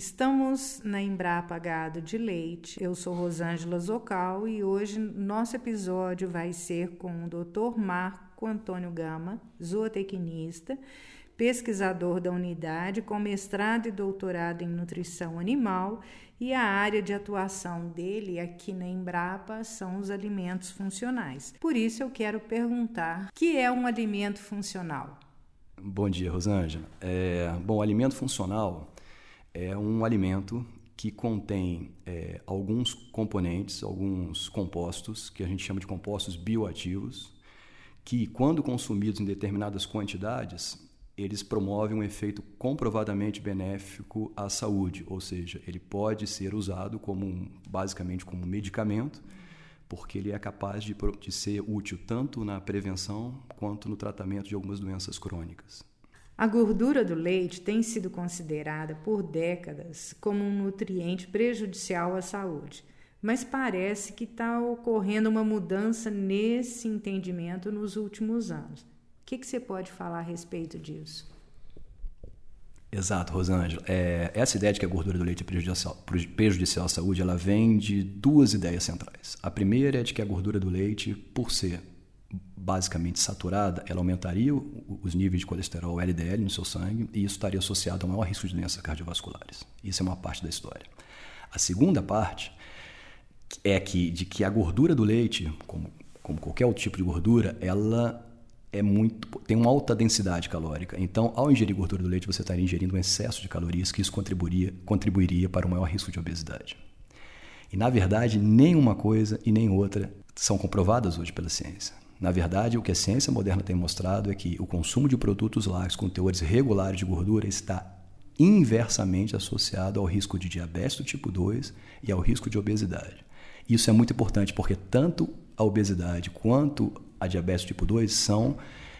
Estamos na Embrapa Gado de Leite. Eu sou Rosângela Zocal e hoje nosso episódio vai ser com o Dr. Marco Antônio Gama, zootecnista, pesquisador da unidade com mestrado e doutorado em nutrição animal e a área de atuação dele aqui na Embrapa são os alimentos funcionais. Por isso eu quero perguntar: que é um alimento funcional? Bom dia, Rosângela. É, bom, alimento funcional é um alimento que contém é, alguns componentes, alguns compostos, que a gente chama de compostos bioativos, que, quando consumidos em determinadas quantidades, eles promovem um efeito comprovadamente benéfico à saúde, ou seja, ele pode ser usado como basicamente como medicamento, porque ele é capaz de, de ser útil tanto na prevenção quanto no tratamento de algumas doenças crônicas. A gordura do leite tem sido considerada por décadas como um nutriente prejudicial à saúde, mas parece que está ocorrendo uma mudança nesse entendimento nos últimos anos que, que você pode falar a respeito disso? Exato, Rosângela. É, essa ideia de que a gordura do leite é prejudicial, prejudicial à saúde, ela vem de duas ideias centrais. A primeira é de que a gordura do leite, por ser basicamente saturada, ela aumentaria os níveis de colesterol LDL no seu sangue e isso estaria associado a maior risco de doenças cardiovasculares. Isso é uma parte da história. A segunda parte é que de que a gordura do leite, como, como qualquer outro tipo de gordura, ela é muito tem uma alta densidade calórica. Então, ao ingerir gordura do leite, você estaria ingerindo um excesso de calorias que isso contribuiria, contribuiria para o maior risco de obesidade. E, na verdade, nenhuma coisa e nem outra são comprovadas hoje pela ciência. Na verdade, o que a ciência moderna tem mostrado é que o consumo de produtos lácteos com teores regulares de gordura está inversamente associado ao risco de diabetes do tipo 2 e ao risco de obesidade. Isso é muito importante porque tanto a obesidade quanto a diabetes tipo 2 são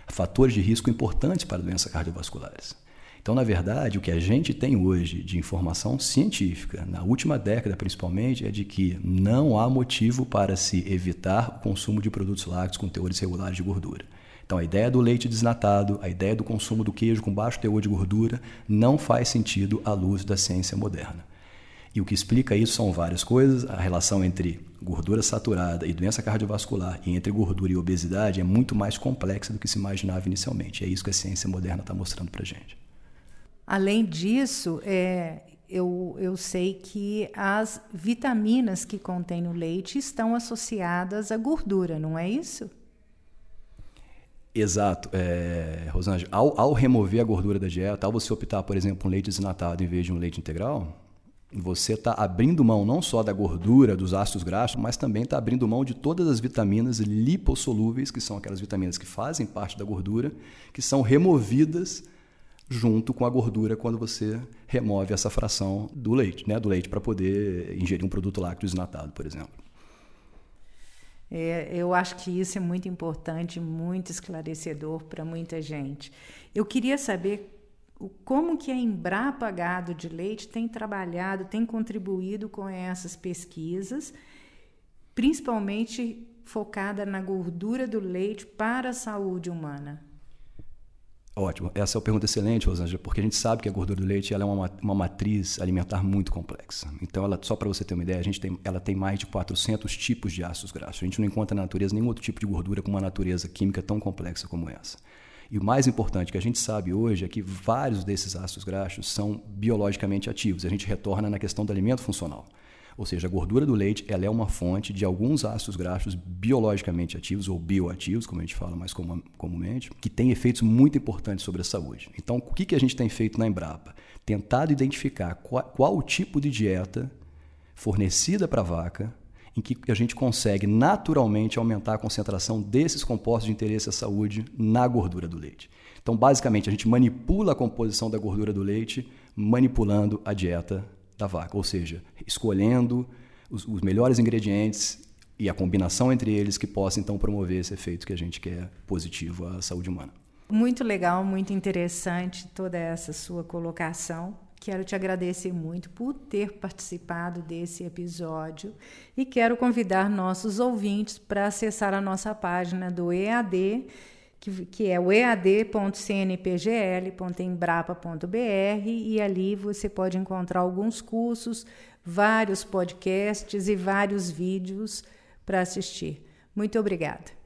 fatores de risco importantes para doenças cardiovasculares. Então, na verdade, o que a gente tem hoje de informação científica, na última década principalmente, é de que não há motivo para se evitar o consumo de produtos lácteos com teores regulares de gordura. Então, a ideia do leite desnatado, a ideia do consumo do queijo com baixo teor de gordura, não faz sentido à luz da ciência moderna. E o que explica isso são várias coisas. A relação entre gordura saturada e doença cardiovascular e entre gordura e obesidade é muito mais complexa do que se imaginava inicialmente. É isso que a ciência moderna está mostrando para gente. Além disso, é, eu, eu sei que as vitaminas que contém no leite estão associadas à gordura, não é isso? Exato, é, Rosângela. Ao, ao remover a gordura da dieta, ao você optar, por exemplo, um leite desnatado em vez de um leite integral, você está abrindo mão não só da gordura, dos ácidos graxos, mas também está abrindo mão de todas as vitaminas lipossolúveis, que são aquelas vitaminas que fazem parte da gordura, que são removidas junto com a gordura quando você remove essa fração do leite, né, do leite para poder ingerir um produto lácteo desnatado, por exemplo. É, eu acho que isso é muito importante, muito esclarecedor para muita gente. Eu queria saber como que a Embrapa Gado de Leite tem trabalhado, tem contribuído com essas pesquisas, principalmente focada na gordura do leite para a saúde humana? Ótimo. Essa é uma pergunta excelente, Rosângela, porque a gente sabe que a gordura do leite ela é uma, uma matriz alimentar muito complexa. Então, ela, só para você ter uma ideia, a gente tem, ela tem mais de 400 tipos de ácidos graxos. A gente não encontra na natureza nenhum outro tipo de gordura com uma natureza química tão complexa como essa. E o mais importante que a gente sabe hoje é que vários desses ácidos graxos são biologicamente ativos. A gente retorna na questão do alimento funcional. Ou seja, a gordura do leite ela é uma fonte de alguns ácidos graxos biologicamente ativos ou bioativos, como a gente fala mais comumente, que têm efeitos muito importantes sobre a saúde. Então, o que, que a gente tem feito na Embrapa? Tentado identificar qual, qual o tipo de dieta fornecida para a vaca em que a gente consegue naturalmente aumentar a concentração desses compostos de interesse à saúde na gordura do leite. Então, basicamente, a gente manipula a composição da gordura do leite manipulando a dieta da vaca, ou seja, escolhendo os, os melhores ingredientes e a combinação entre eles que possa então promover esse efeito que a gente quer positivo à saúde humana. Muito legal, muito interessante toda essa sua colocação. Quero te agradecer muito por ter participado desse episódio e quero convidar nossos ouvintes para acessar a nossa página do EAD que, que é o ead.cnpgl.embrapa.br e ali você pode encontrar alguns cursos, vários podcasts e vários vídeos para assistir. Muito obrigada.